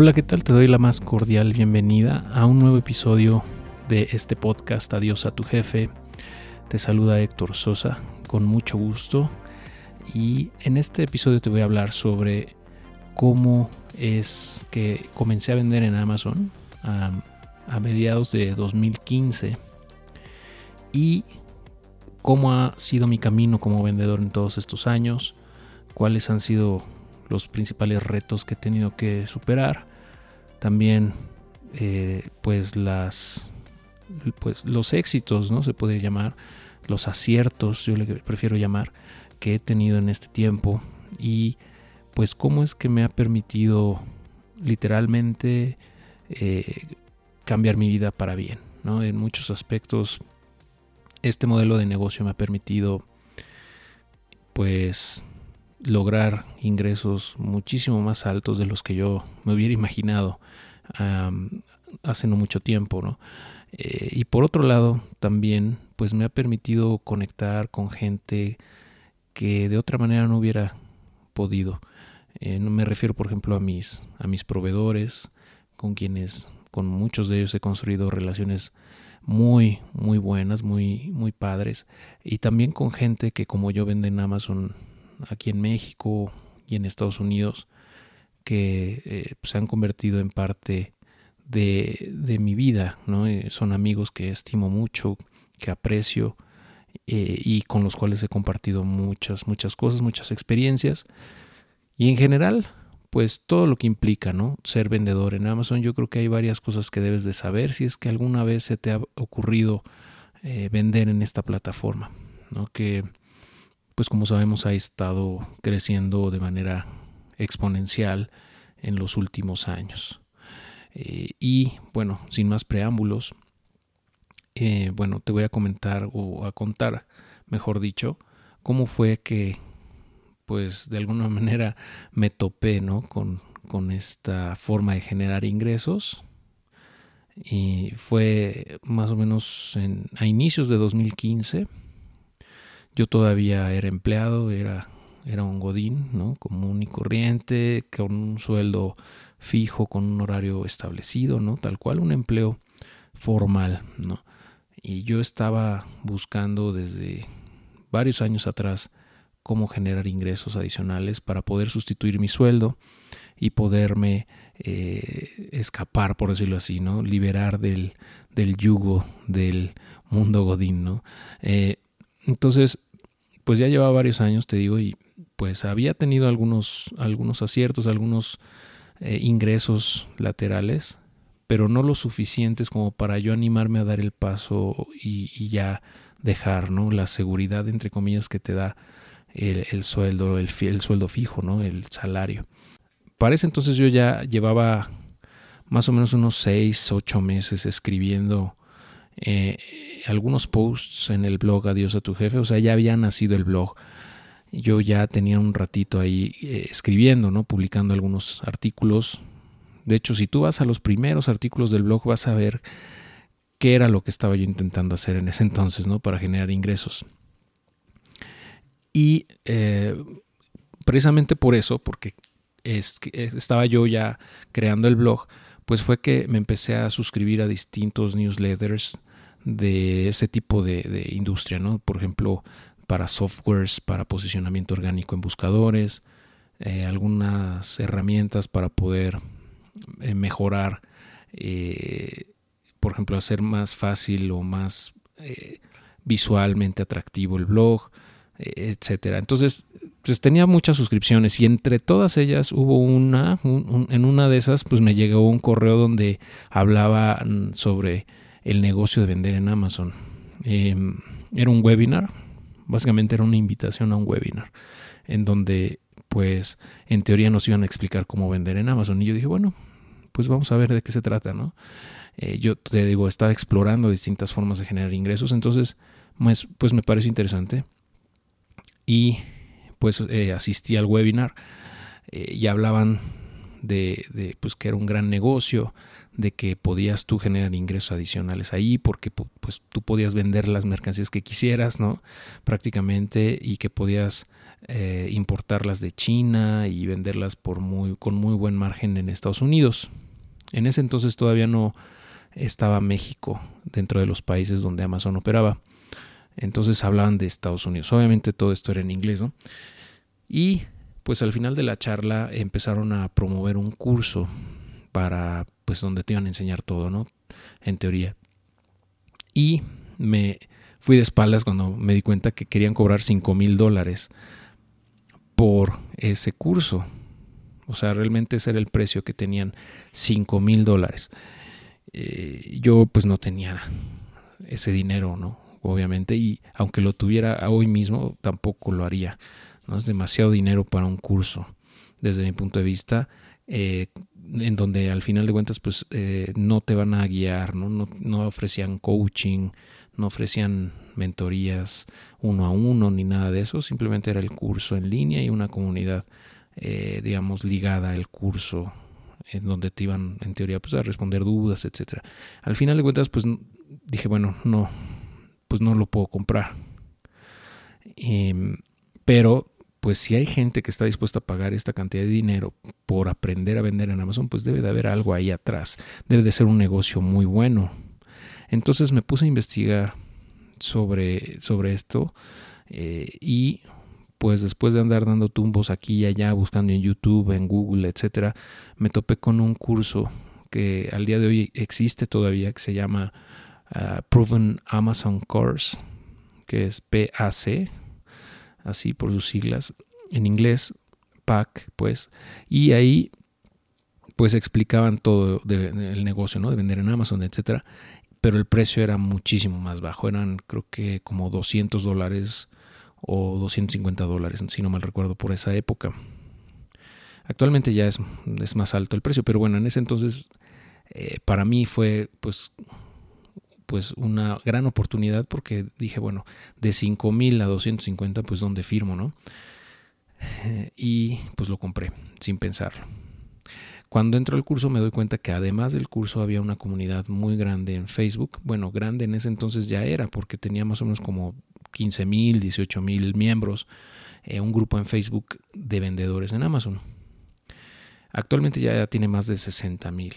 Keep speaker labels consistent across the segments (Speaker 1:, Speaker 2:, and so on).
Speaker 1: Hola, ¿qué tal? Te doy la más cordial bienvenida a un nuevo episodio de este podcast Adiós a tu jefe. Te saluda Héctor Sosa con mucho gusto y en este episodio te voy a hablar sobre cómo es que comencé a vender en Amazon a, a mediados de 2015 y cómo ha sido mi camino como vendedor en todos estos años, cuáles han sido los principales retos que he tenido que superar. También eh, pues las pues los éxitos no se puede llamar los aciertos yo le prefiero llamar que he tenido en este tiempo. Y pues cómo es que me ha permitido literalmente eh, cambiar mi vida para bien ¿no? en muchos aspectos este modelo de negocio me ha permitido pues lograr ingresos muchísimo más altos de los que yo me hubiera imaginado hace no mucho tiempo, ¿no? Eh, y por otro lado, también, pues me ha permitido conectar con gente que de otra manera no hubiera podido. Eh, me refiero, por ejemplo, a mis, a mis proveedores, con quienes, con muchos de ellos he construido relaciones muy, muy buenas, muy, muy padres. Y también con gente que como yo vende en Amazon aquí en México y en Estados Unidos que eh, se han convertido en parte de, de mi vida, ¿no? Eh, son amigos que estimo mucho, que aprecio eh, y con los cuales he compartido muchas, muchas cosas, muchas experiencias. Y en general, pues todo lo que implica, ¿no? Ser vendedor en Amazon, yo creo que hay varias cosas que debes de saber si es que alguna vez se te ha ocurrido vender en esta plataforma, ¿no? Que pues como sabemos ha estado creciendo de manera exponencial en los últimos años. Eh, y bueno, sin más preámbulos, eh, bueno, te voy a comentar o a contar, mejor dicho, cómo fue que pues de alguna manera me topé ¿no? con, con esta forma de generar ingresos. Y fue más o menos en, a inicios de 2015 yo todavía era empleado, era, era un godín, ¿no? Común y corriente, con un sueldo fijo, con un horario establecido, ¿no? Tal cual un empleo formal, ¿no? Y yo estaba buscando desde varios años atrás cómo generar ingresos adicionales para poder sustituir mi sueldo y poderme eh, escapar, por decirlo así, ¿no? Liberar del, del yugo del mundo godín, ¿no? Eh, entonces, pues ya llevaba varios años, te digo, y pues había tenido algunos, algunos aciertos, algunos eh, ingresos laterales, pero no lo suficientes como para yo animarme a dar el paso y, ya dejar, ¿no? La seguridad, entre comillas, que te da el, sueldo, el, el, sueldo fijo, ¿no? El salario. Para ese entonces yo ya llevaba más o menos unos seis, ocho meses escribiendo eh, algunos posts en el blog Adiós a tu jefe, o sea, ya había nacido el blog. Yo ya tenía un ratito ahí eh, escribiendo, ¿no? Publicando algunos artículos. De hecho, si tú vas a los primeros artículos del blog, vas a ver qué era lo que estaba yo intentando hacer en ese entonces, ¿no? Para generar ingresos. Y eh, precisamente por eso, porque es, estaba yo ya creando el blog, pues fue que me empecé a suscribir a distintos newsletters de ese tipo de, industria, ¿no? Por ejemplo, para softwares, para posicionamiento orgánico en buscadores, eh, algunas herramientas para poder eh, mejorar, eh, por ejemplo, hacer más fácil o más visualmente atractivo el blog, etcétera. Entonces, pues tenía muchas suscripciones y entre todas ellas hubo una, en una de esas, pues me llegó un correo donde hablaba sobre el negocio de vender en Amazon. Em, era un webinar, básicamente era una invitación a un webinar, en donde pues en teoría nos iban a explicar cómo vender en Amazon. Y yo dije, bueno, pues vamos a ver de qué se trata, ¿no? Eh, yo te digo, estaba explorando distintas formas de generar ingresos, entonces, pues, pues me pareció interesante. Y pues eh, asistí al webinar eh, y hablaban de, de, pues que era un gran negocio, de que podías tú generar ingresos adicionales ahí porque pues tú podías vender las mercancías que quisieras, ¿no? Prácticamente y que podías eh, importarlas de China y venderlas por muy, con muy buen margen en Estados Unidos. En ese entonces todavía no estaba México dentro de los países donde Amazon operaba. Entonces hablaban de Estados Unidos. Obviamente todo esto era en inglés, ¿no? Y pues al final de la charla empezaron a promover un curso para pues donde te iban a enseñar todo, ¿no? En teoría. Y me fui de espaldas cuando me di cuenta que querían cobrar 5 mil dólares por ese curso. O sea, realmente ese era el precio que tenían 5 mil dólares. Eh, yo pues no tenía ese dinero, ¿no? Obviamente, y aunque lo tuviera hoy mismo, tampoco lo haría. ¿no? Es demasiado dinero para un curso, desde mi punto de vista, eh, en donde al final de cuentas pues eh, no te van a guiar, ¿no? ¿no? No, ofrecían coaching, no ofrecían mentorías uno a uno ni nada de eso, simplemente era el curso en línea y una comunidad, eh, digamos, ligada al curso en donde te iban en teoría pues a responder dudas, etcétera. Al final de cuentas pues dije, bueno, no, pues no lo puedo comprar. Em, pero pues si hay gente que está dispuesta a pagar esta cantidad de dinero por aprender a vender en Amazon, pues debe de haber algo ahí atrás. Debe de ser un negocio muy bueno. Entonces me puse a investigar sobre, sobre esto eh, y pues después de andar dando tumbos aquí y allá, buscando en YouTube, en Google, etcétera, me topé con un curso que al día de hoy existe todavía, que se llama ah, Proven Amazon Course, que es PAC, así por sus siglas, en inglés, PAC, pues, y ahí pues explicaban todo del negocio, ¿no? De vender en Amazon, etcétera, pero el precio era muchísimo más bajo, eran creo que como 200 dólares o 250 dólares, si no mal recuerdo, por esa época. Actualmente ya es, es más alto el precio, pero bueno, en ese entonces eh, para mí fue pues pues una gran oportunidad porque dije, bueno, de 5000 a 250, pues donde firmo, ¿no? Y pues lo compré sin pensarlo. Cuando entro al curso me doy cuenta que además del curso había una comunidad muy grande en Facebook. Bueno, grande en ese entonces ya era porque tenía más o menos como 15 mil, 18 mil miembros. Eh, un grupo en Facebook de vendedores en Amazon. Actualmente ya tiene más de 60 mil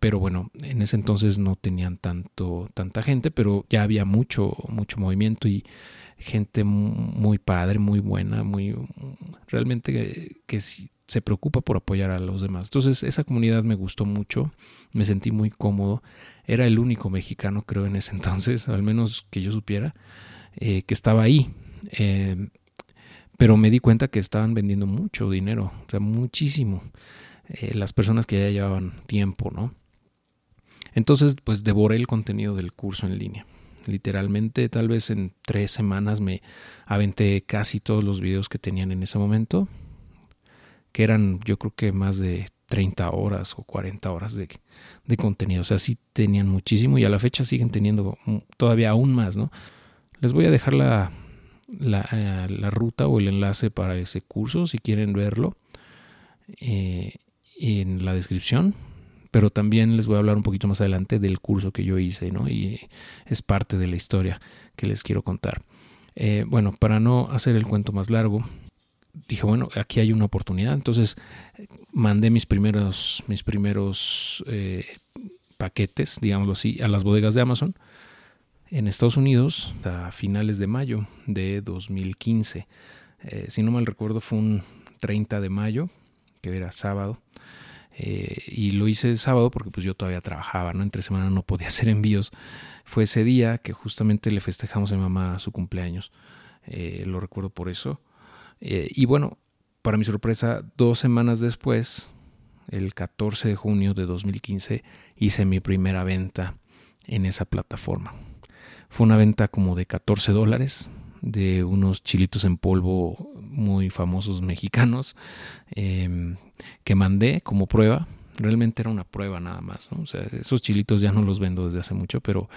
Speaker 1: pero bueno, en ese entonces no tenían tanto, tanta gente, pero ya había mucho, mucho movimiento y gente muy padre, muy buena, muy realmente que, se preocupa por apoyar a los demás. Entonces esa comunidad me gustó mucho, me sentí muy cómodo. Era el único mexicano, creo, en ese entonces, al menos que yo supiera, eh, que estaba ahí. Eh, pero me di cuenta que estaban vendiendo mucho dinero, o sea, muchísimo. Eh, las personas que ya llevaban tiempo, ¿no? Entonces, pues devoré el contenido del curso en línea. Literalmente, tal vez en tres semanas me aventé casi todos los videos que tenían en ese momento, que eran yo creo que más de 30 horas o 40 horas de, contenido. O sea, sí tenían muchísimo y a la fecha siguen teniendo todavía aún más, ¿no? Les voy a dejar la, la, eh, ruta o el enlace para ese curso si quieren verlo eh, en la descripción pero también les voy a hablar un poquito más adelante del curso que yo hice, ¿no? Y es parte de la historia que les quiero contar. Eh, bueno, para no hacer el cuento más largo, dije, bueno, aquí hay una oportunidad. Entonces mandé mis primeros, mis primeros eh, paquetes, digámoslo así, a las bodegas de Amazon en Estados Unidos a finales de mayo de 2015. Eh, si no mal recuerdo, fue un 30 de mayo, que era sábado. Eh, y lo hice el sábado porque pues yo todavía trabajaba, ¿no? Entre semana no podía hacer envíos. Fue ese día que justamente le festejamos a mi mamá su cumpleaños. Eh, lo recuerdo por eso. Eh, y bueno, para mi sorpresa, dos semanas después, el 14 de junio de 2015, hice mi primera venta en esa plataforma. Fue una venta como de 14 dólares de unos chilitos en polvo muy famosos mexicanos em, que mandé como prueba realmente era una prueba nada más, ¿no? O sea, esos chilitos ya no los vendo desde hace mucho, pero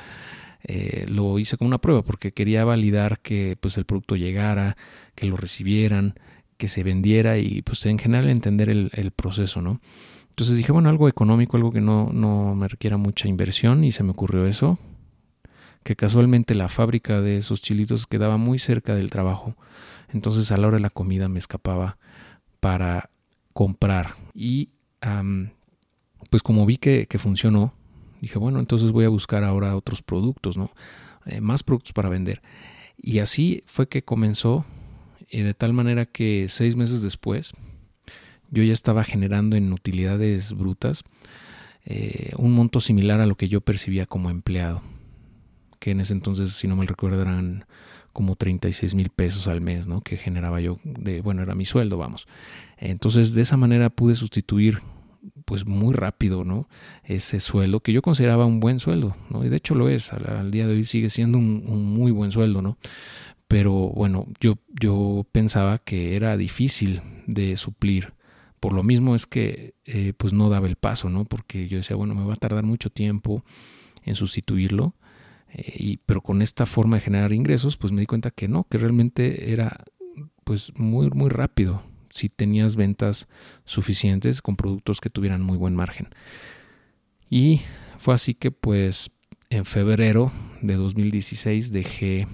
Speaker 1: eh, lo hice como una prueba porque quería validar que pues el producto llegara, que lo recibieran, que se vendiera y pues en general entender el, proceso, ¿no? Entonces dije, bueno, algo económico, algo que no, no me requiera mucha inversión y se me ocurrió eso, que casualmente la fábrica de esos chilitos quedaba muy cerca del trabajo. Entonces a la hora de la comida me escapaba para comprar. Y pues como vi que, funcionó, dije, bueno, entonces voy a buscar ahora otros productos, ¿no? Eh, más productos para vender. Y así fue que comenzó, y de tal manera que seis meses después, yo ya estaba generando en utilidades brutas eh, un monto similar a lo que yo percibía como empleado, que en ese entonces, si no me recuerdo, eran como 36 mil pesos al mes, ¿no? Que generaba yo, de, bueno, era mi sueldo, vamos. Entonces, de esa manera pude sustituir, pues muy rápido, ¿no? Ese sueldo que yo consideraba un buen sueldo, ¿no? Y de hecho lo es, al, día de hoy sigue siendo un, muy buen sueldo, ¿no? Pero bueno, yo, yo pensaba que era difícil de suplir por lo mismo es que eh, pues no daba el paso, ¿no? Porque yo decía, bueno, me va a tardar mucho tiempo en sustituirlo. Eh, y, pero con esta forma de generar ingresos, pues me di cuenta que no, que realmente era pues muy, muy rápido si tenías ventas suficientes con productos que tuvieran muy buen margen. Y fue así que pues en febrero de 2016 dejé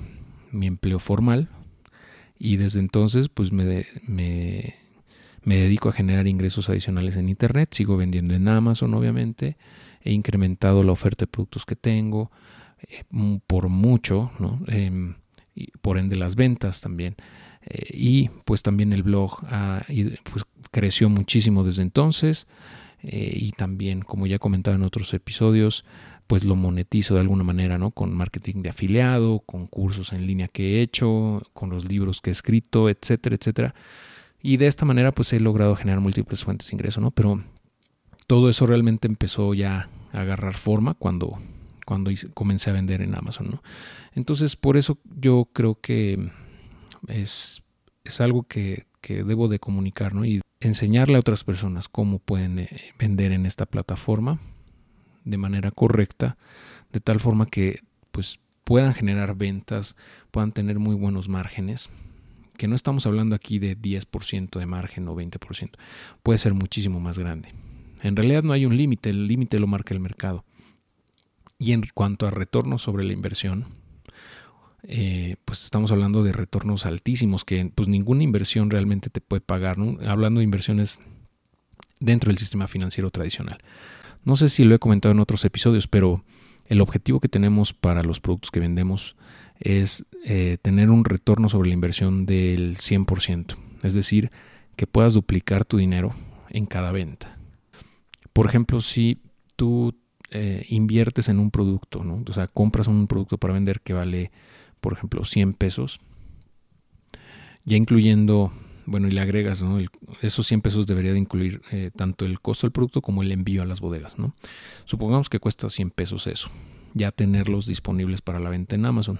Speaker 1: mi empleo formal y desde entonces pues me, me me dedico a generar ingresos adicionales en Internet, sigo vendiendo en Amazon obviamente, he incrementado la oferta de productos que tengo eh, por mucho, ¿no? Em, por ende las ventas también. Eh, y pues también el blog pues, creció muchísimo desde entonces eh, y también como ya he comentado en otros episodios pues lo monetizo de alguna manera, ¿no? Con marketing de afiliado, con cursos en línea que he hecho, con los libros que he escrito, etcétera, etcétera. Y de esta manera pues he logrado generar múltiples fuentes de ingreso, ¿no? Pero todo eso realmente empezó ya a agarrar forma cuando, cuando comencé a vender en Amazon. Entonces por eso yo creo que es, es algo que, que, debo de comunicar, ¿no? Y enseñarle a otras personas cómo pueden eh, vender en esta plataforma de manera correcta, de tal forma que pues puedan generar ventas, puedan tener muy buenos márgenes que no estamos hablando aquí de 10% de margen o 20%, puede ser muchísimo más grande. En realidad no hay un límite, el límite lo marca el mercado. Y en cuanto a retorno sobre la inversión, eh, pues estamos hablando de retornos altísimos que pues ninguna inversión realmente te puede pagar, hablando de inversiones dentro del sistema financiero tradicional. No sé si lo he comentado en otros episodios, pero el objetivo que tenemos para los productos que vendemos es eh, tener un retorno sobre la inversión del 100%, es decir, que puedas duplicar tu dinero en cada venta. Por ejemplo, si tú eh, inviertes en un producto, o sea, compras un producto para vender que vale, por ejemplo, 100 pesos, ya incluyendo, bueno, y le agregas, esos 100 pesos debería de incluir eh, tanto el costo del producto como el envío a las bodegas, ¿no? Supongamos que cuesta 100 pesos eso, ya tenerlos disponibles para la venta en Amazon.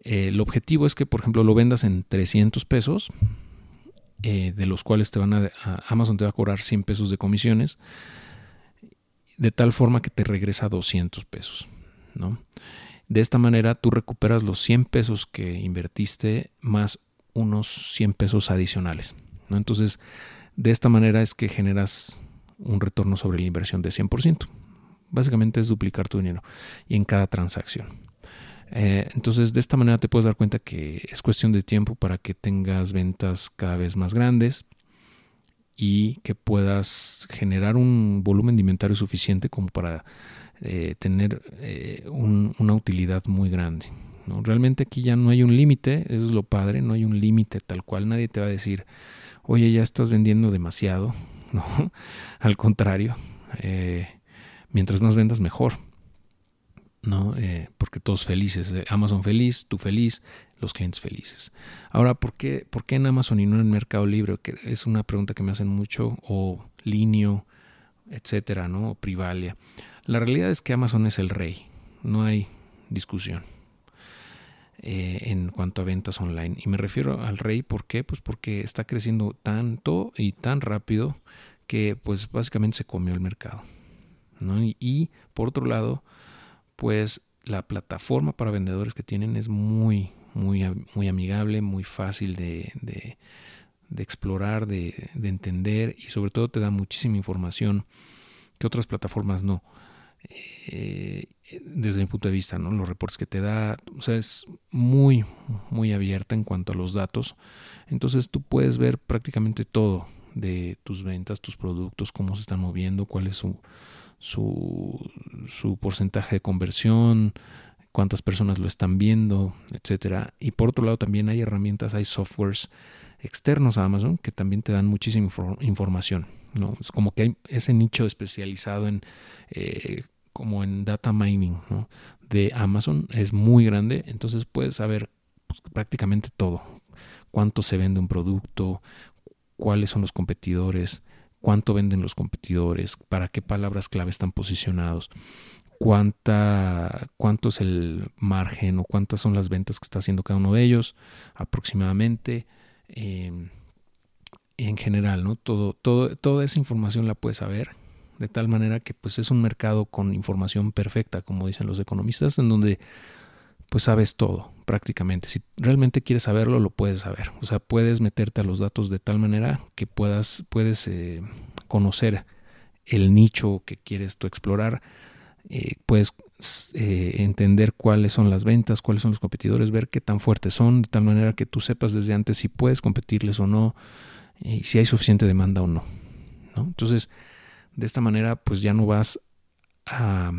Speaker 1: Eh, el objetivo es que, por ejemplo, lo vendas en 300 pesos, de los cuales te van a, Amazon te va a cobrar 100 pesos de comisiones, de tal forma que te regresa 200 pesos. ¿no? De esta manera tú recuperas los 100 pesos que invertiste más unos 100 pesos adicionales. ¿no? Entonces, de esta manera es que generas un retorno sobre la inversión de 100%. Básicamente es duplicar tu dinero y en cada transacción. Eh, entonces, de esta manera te puedes dar cuenta que es cuestión de tiempo para que tengas ventas cada vez más grandes y que puedas generar un volumen de inventario suficiente como para eh, tener eh, una utilidad muy grande. ¿no? Realmente aquí ya no hay un límite, eso es lo padre, no hay un límite tal cual, nadie te va a decir, oye, ya estás vendiendo demasiado, ¿no? Al contrario, mientras más vendas, mejor. ¿no? Eh, porque todos felices, eh, Amazon feliz, tú feliz, los clientes felices. Ahora, ¿por qué, ¿por qué en Amazon y no en Mercado Libre? Que es una pregunta que me hacen mucho, o Linio, etcétera, ¿no? O Privalia. La realidad es que Amazon es el rey, no hay discusión eh, en cuanto a ventas online. Y me refiero al rey, ¿por qué? Pues porque está creciendo tanto y tan rápido que pues básicamente se comió el mercado. Y, por otro lado, pues la plataforma para vendedores que tienen es muy, muy, muy amigable, muy fácil de, de, explorar, de, de, entender y sobre todo te da muchísima información que otras plataformas no. Eh, desde mi punto de vista, ¿no? Los reportes que te da, o sea, es muy, muy abierta en cuanto a los datos. Entonces tú puedes ver prácticamente todo de tus ventas, tus productos, cómo se están moviendo, cuál es su, su, su porcentaje de conversión, cuántas personas lo están viendo, etcétera. Y por otro lado también hay herramientas, hay softwares externos a Amazon que también te dan muchísima información. ¿no? Es como que hay ese nicho especializado en eh, como en data mining de Amazon es muy grande, entonces puedes saber pues, prácticamente todo. Cuánto se vende un producto, cuáles son los competidores, cuánto venden los competidores, para qué palabras clave están posicionados, cuánta, cuánto es el margen o cuántas son las ventas que está haciendo cada uno de ellos aproximadamente. Em, en general, ¿no? Todo, todo, toda esa información la puedes saber de tal manera que pues es un mercado con información perfecta, como dicen los economistas, en donde pues sabes todo prácticamente. Si realmente quieres saberlo, lo puedes saber. O sea, puedes meterte a los datos de tal manera que puedas, puedes eh, conocer el nicho que quieres tú explorar, eh, puedes eh, entender cuáles son las ventas, cuáles son los competidores, ver qué tan fuertes son, de tal manera que tú sepas desde antes si puedes competirles o no, y si hay suficiente demanda o no. ¿no? Entonces, de esta manera, pues ya no vas a,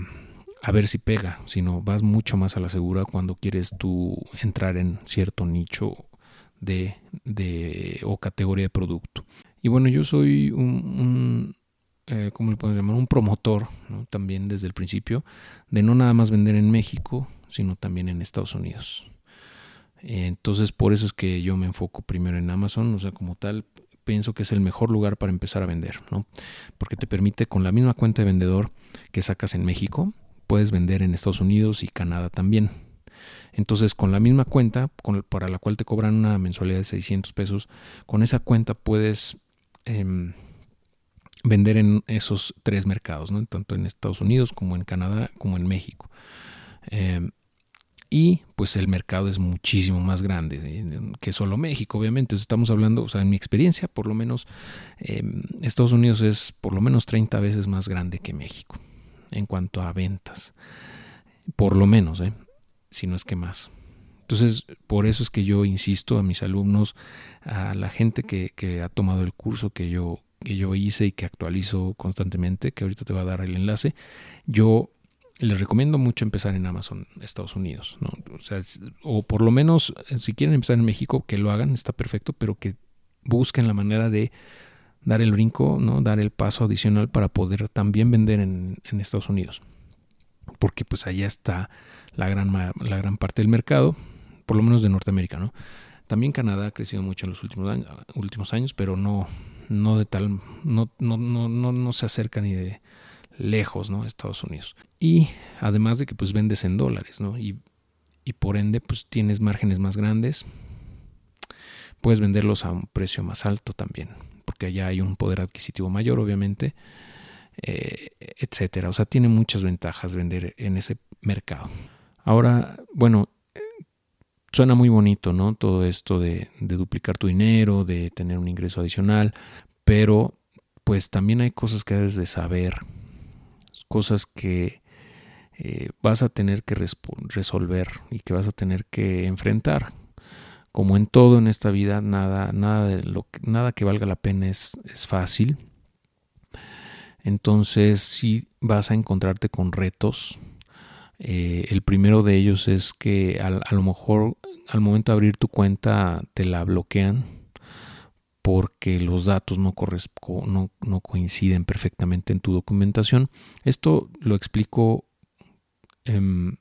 Speaker 1: ver si pega, sino vas mucho más a la segura cuando quieres tú entrar en cierto nicho de, de o categoría de producto. Y bueno, yo soy un eh, ¿cómo le podemos llamar? Un promotor, también desde el principio, de no nada más vender en México, sino también en Estados Unidos. Entonces, por eso es que yo me enfoco primero en Amazon, o sea, como tal, pienso que es el mejor lugar para empezar a vender, ¿no? Porque te permite con la misma cuenta de vendedor que sacas en México, puedes vender en Estados Unidos y Canadá también. Entonces, con la misma cuenta, para la cual te cobran una mensualidad de 600 pesos, con esa cuenta puedes em, vender en esos tres mercados, ¿no? tanto en Estados Unidos como en Canadá como en México. Em, y pues el mercado es muchísimo más grande eh, que solo México, obviamente. Estamos hablando, o sea, en mi experiencia, por lo menos em, Estados Unidos es por lo menos 30 veces más grande que México en cuanto a ventas. Por lo menos, ¿eh? si no es que más. Entonces, por eso es que yo insisto a mis alumnos, a la gente que, que ha tomado el curso que yo, que yo hice y que actualizo constantemente, que ahorita te va a dar el enlace, yo les recomiendo mucho empezar en Amazon Estados Unidos. O, por lo menos eh, si quieren empezar en México, que lo hagan, está perfecto, pero que busquen la manera de dar el brinco, ¿no? Dar el paso adicional para poder también vender en, Estados Unidos. Porque pues allá está la gran, la gran parte del mercado, por lo menos de Norteamérica, ¿no? También Canadá ha crecido mucho en los últimos últimos años pero no, no de tal, no, no, no, no, se acerca ni de lejos, ¿no? Estados Unidos. Y además de que pues vendes en dólares, ¿no? Y, y por ende pues tienes márgenes más grandes, puedes venderlos a un precio más alto también, porque allá hay un poder adquisitivo mayor, obviamente, eh, etcétera. O sea, tiene muchas ventajas vender en ese mercado. Ahora, bueno, suena muy bonito, ¿no? Todo esto de, duplicar tu dinero, de tener un ingreso adicional, pero pues también hay cosas que debes de saber cosas que eh, vas a tener que resolver y que vas a tener que enfrentar. Como en todo en esta vida, nada, nada, de lo que, nada que valga la pena es, es fácil. Entonces si vas a encontrarte con retos. Eh, el primero de ellos es que a lo mejor al momento de abrir tu cuenta te la bloquean porque los datos no, no, no, coinciden perfectamente en tu documentación. Esto lo explico em,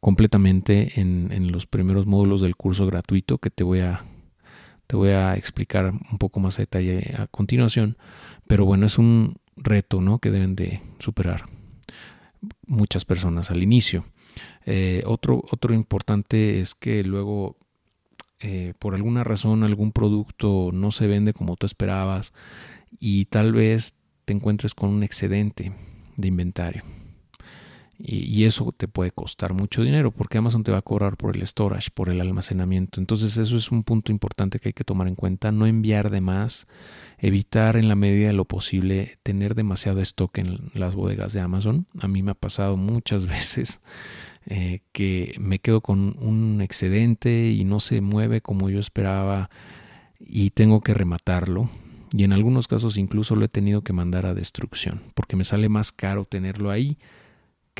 Speaker 1: completamente en, los primeros módulos del curso gratuito que te voy a te voy a explicar un poco más a detalle a continuación. Pero bueno, es un reto ¿no? que deben de superar muchas personas al inicio. Eh, otro, otro importante es que luego eh, por alguna razón algún producto no se vende como tú esperabas y tal vez te encuentres con un excedente de inventario. Y, eso te puede costar mucho dinero porque Amazon te va a cobrar por el storage, por el almacenamiento. Entonces eso es un punto importante que hay que tomar en cuenta. No enviar de más, evitar en la medida de lo posible tener demasiado stock en las bodegas de Amazon. A mí me ha pasado muchas veces eh, que me quedo con un excedente y no se mueve como yo esperaba y tengo que rematarlo. Y en algunos casos incluso lo he tenido que mandar a destrucción porque me sale más caro tenerlo ahí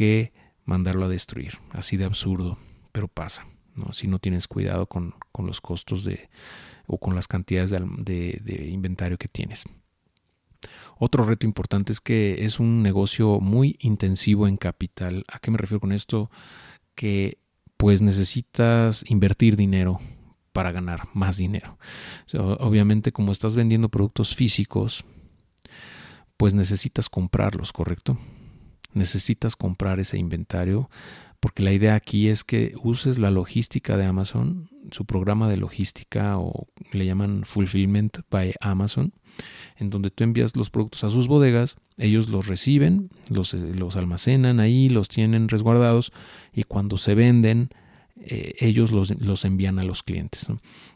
Speaker 1: que mandarlo a destruir. Así de absurdo, pero pasa. ¿no? Si no tienes cuidado con, los costos de, o con las cantidades de, inventario que tienes. Otro reto importante es que es un negocio muy intensivo en capital. ¿A qué me refiero con esto? Que pues necesitas invertir dinero para ganar más dinero. obviamente como estás vendiendo productos físicos, pues necesitas comprarlos, ¿correcto? Necesitas comprar ese inventario porque la idea aquí es que uses la logística de Amazon, su programa de logística o le llaman Fulfillment by Amazon, en donde tú envías los productos a sus bodegas, ellos los reciben, los, los almacenan ahí, los tienen resguardados y cuando se venden, eh, ellos los, los, envían a los clientes.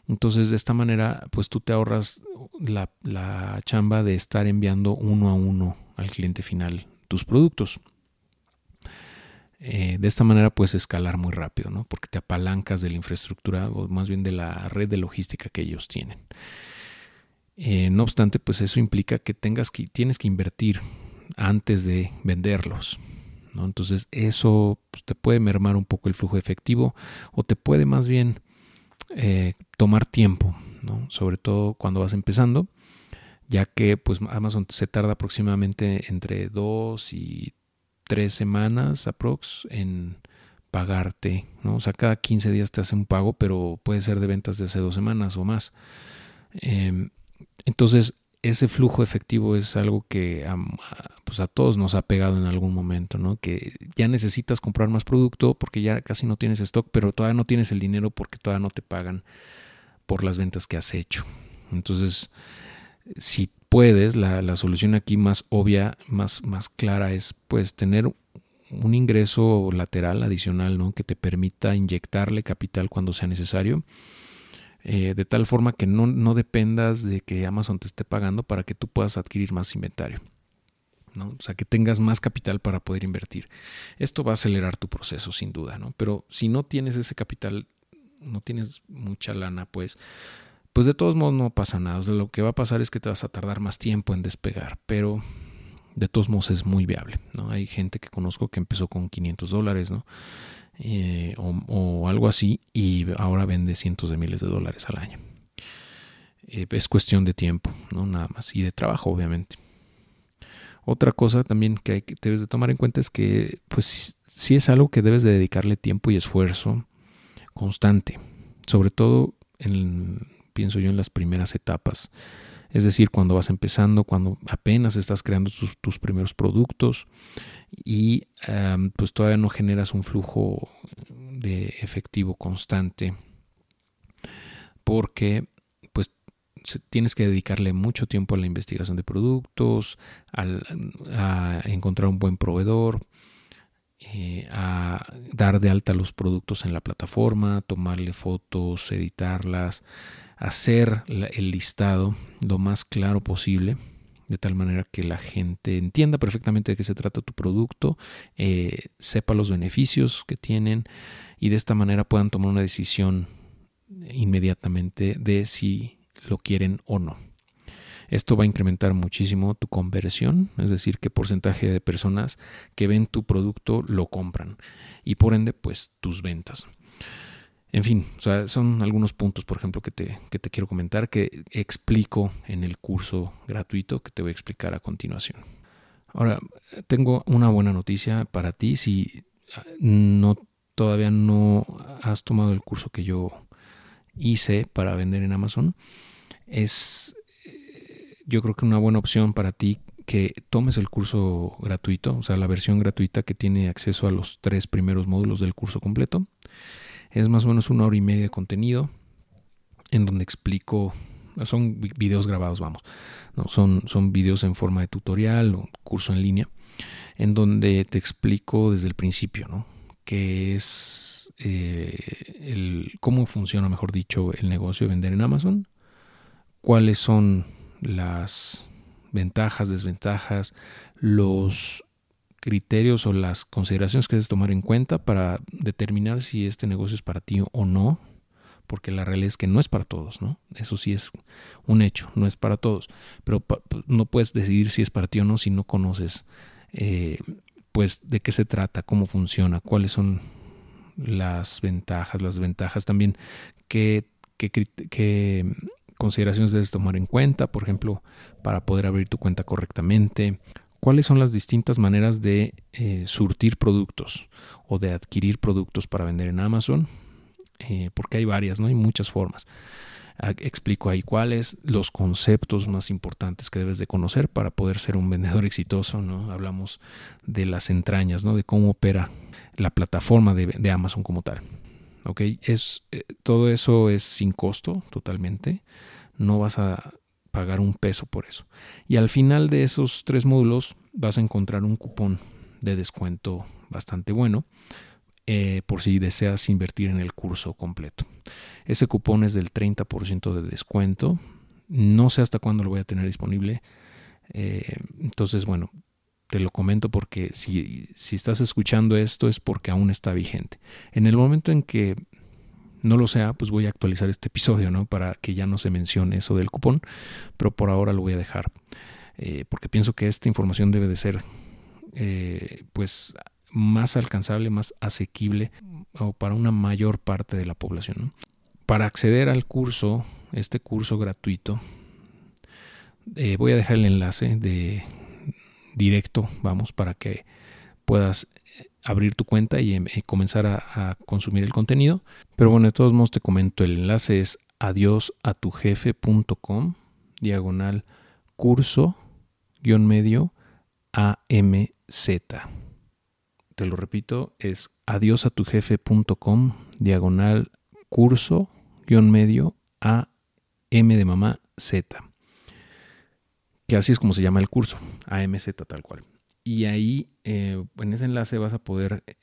Speaker 1: Entonces, de esta manera, pues tú te ahorras la, la chamba de estar enviando uno a uno al cliente final tus productos. Eh, de esta manera puedes escalar muy rápido, ¿no? porque te apalancas de la infraestructura o más bien de la red de logística que ellos tienen. Eh, no obstante, pues eso implica que, tengas que tienes que invertir antes de venderlos. ¿no? Entonces eso pues, te puede mermar un poco el flujo efectivo o te puede más bien eh, tomar tiempo, ¿no? sobre todo cuando vas empezando ya que pues Amazon se tarda aproximadamente entre dos y tres semanas aprox en pagarte, ¿no? O sea, cada 15 días te hace un pago, pero puede ser de ventas de hace dos semanas o más. Em, entonces, ese flujo efectivo es algo que a, pues a todos nos ha pegado en algún momento, ¿no? Que ya necesitas comprar más producto porque ya casi no tienes stock, pero todavía no tienes el dinero porque todavía no te pagan por las ventas que has hecho. Entonces, si puedes, la, solución aquí más obvia, más, más clara es pues tener un ingreso lateral adicional ¿no? que te permita inyectarle capital cuando sea necesario. Eh, de tal forma que no, no, dependas de que Amazon te esté pagando para que tú puedas adquirir más inventario. ¿no? O sea, que tengas más capital para poder invertir. Esto va a acelerar tu proceso, sin duda, ¿no? Pero si no tienes ese capital, no tienes mucha lana, pues pues de todos modos no pasa nada. lo que va a pasar es que te vas a tardar más tiempo en despegar, pero de todos modos es muy viable. ¿no? Hay gente que conozco que empezó con 500 dólares ¿no? Eh, o, algo así y ahora vende cientos de miles de dólares al año. Eh, es cuestión de tiempo, no nada más, y de trabajo obviamente. Otra cosa también que, hay que debes de tomar en cuenta es que pues sí es algo que debes de dedicarle tiempo y esfuerzo constante, sobre todo en pienso yo, en las primeras etapas. Es decir, cuando vas empezando, cuando apenas estás creando tus, primeros productos y pues todavía no generas un flujo de efectivo constante porque pues tienes que dedicarle mucho tiempo a la investigación de productos, a encontrar un buen proveedor, eh, a dar de alta los productos en la plataforma, tomarle fotos, editarlas, hacer el listado lo más claro posible, de tal manera que la gente entienda perfectamente de qué se trata tu producto, eh, sepa los beneficios que tienen y de esta manera puedan tomar una decisión inmediatamente de si lo quieren o no. Esto va a incrementar muchísimo tu conversión, es decir, qué porcentaje de personas que ven tu producto lo compran y por ende pues tus ventas. En fin, son algunos puntos, por ejemplo, que te, que te quiero comentar, que explico en el curso gratuito que te voy a explicar a continuación. Ahora, tengo una buena noticia para ti. Si ah, no, todavía no has tomado el curso que yo hice para vender en Amazon, es eh, yo creo que una buena opción para ti que tomes el curso gratuito, o sea, la versión gratuita que tiene acceso a los tres primeros módulos del curso completo. Es más o menos una hora y media de contenido en donde explico son videos grabados, vamos, no, son, son videos en forma de tutorial o curso en línea, en donde te explico desde el principio, ¿no? Qué es eh, el, cómo funciona, mejor dicho, el negocio de vender en Amazon, cuáles son las ventajas, desventajas, los criterios o las consideraciones que debes tomar en cuenta para determinar si este negocio es para ti o no, porque la realidad es que no es para todos, ¿no? Eso sí es un hecho, no es para todos, pero no puedes decidir si es para ti o no si no conoces, eh, pues, de qué se trata, cómo funciona, cuáles son las ventajas, las ventajas también, qué, qué consideraciones debes tomar en cuenta, por ejemplo, para poder abrir tu cuenta correctamente, cuáles son las distintas maneras de eh, surtir productos o de adquirir productos para vender en Amazon, eh, porque hay varias, ¿no? Hay muchas formas. Ah, explico ahí cuáles, los conceptos más importantes que debes de conocer para poder ser un vendedor exitoso, ¿no? Hablamos de las entrañas, ¿no? De cómo opera la plataforma de, Amazon como tal. ¿Ok? Es, eh, todo eso es sin costo totalmente. No vas a pagar un peso por eso. Y al final de esos tres módulos vas a encontrar un cupón de descuento bastante bueno eh, por si deseas invertir en el curso completo. Ese cupón es del 30% de descuento. No sé hasta cuándo lo voy a tener disponible. Eh, entonces, bueno, te lo comento porque si, si estás escuchando esto es porque aún está vigente. En el momento en que no lo sea, pues voy a actualizar este episodio, ¿no? Para que ya no se mencione eso del cupón, pero por ahora lo voy a dejar. Eh, porque pienso que esta información debe de ser, pues, más alcanzable, más asequible o para una mayor parte de la población. Para acceder al curso, este curso gratuito, eh, voy a dejar el enlace de directo, vamos, para que puedas eh, abrir tu cuenta y, em, comenzar a, consumir el contenido. Pero bueno, de todos modos te comento, el enlace es adiosatujefe.com, diagonal curso, guion medio, AMZ te lo repito, es adiosatujefe.com diagonal curso guion medio A M de mamá Z. Que así es como se llama el curso, AMZ tal cual. Y ahí eh, en ese enlace vas a poder eh,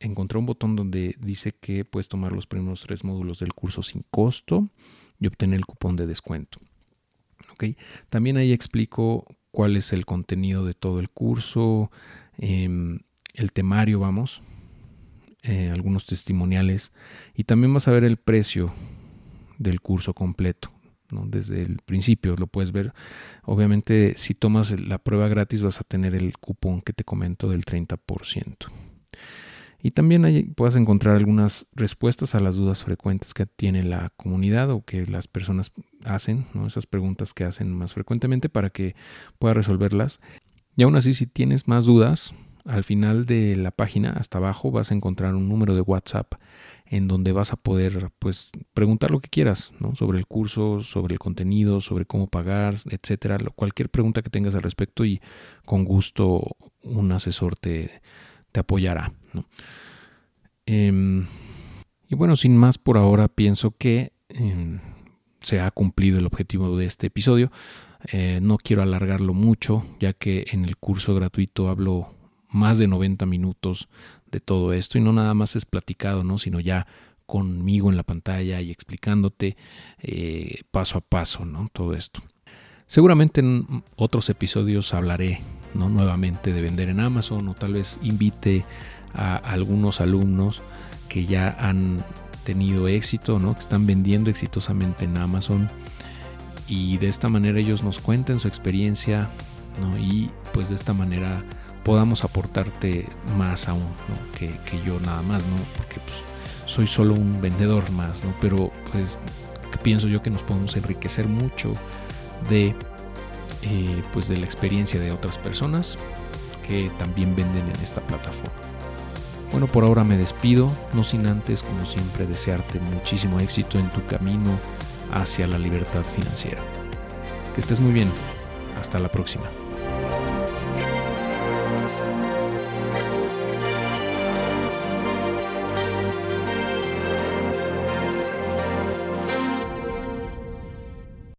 Speaker 1: encontrar un botón donde dice que puedes tomar los primeros tres módulos del curso sin costo y obtener el cupón de descuento. ¿Okay? También ahí explico cuál es el contenido de todo el curso, eh, el temario, vamos, eh, algunos testimoniales y también vas a ver el precio del curso completo. ¿No? Desde el principio lo puedes ver. Obviamente, si tomas la prueba gratis, vas a tener el cupón que te comento del 30%. Y también ahí puedes encontrar algunas respuestas a las dudas frecuentes que tiene la comunidad o que las personas hacen, ¿no? esas preguntas que hacen más frecuentemente para que puedas resolverlas. Y aún así, si tienes más dudas, al final de la página, hasta abajo, vas a encontrar un número de WhatsApp en donde vas a poder pues preguntar lo que quieras, ¿no? Sobre el curso, sobre el contenido, sobre cómo pagar, etcétera, cualquier pregunta que tengas al respecto y con gusto un asesor te, te apoyará, em, y bueno, sin más por ahora, pienso que em, se ha cumplido el objetivo de este episodio. Eh, no quiero alargarlo mucho, ya que en el curso gratuito hablo más de 90 minutos de todo esto y no nada más es platicado, ¿no? sino ya conmigo en la pantalla y explicándote eh, paso a paso ¿no? todo esto. Seguramente en otros episodios hablaré ¿no? nuevamente de vender en Amazon o tal vez invite a algunos alumnos que ya han tenido éxito, ¿no? que están vendiendo exitosamente en Amazon y de esta manera ellos nos cuenten su experiencia ¿no? y pues de esta manera podamos aportarte más aún que, yo nada más, ¿no? Porque pues, soy solo un vendedor más, ¿no? Pero pues pienso yo que nos podemos enriquecer mucho de, eh, pues, de la experiencia de otras personas que también venden en esta plataforma. Bueno, por ahora me despido, no sin antes, como siempre, desearte muchísimo éxito en tu camino hacia la libertad financiera. Que estés muy bien. Hasta la próxima.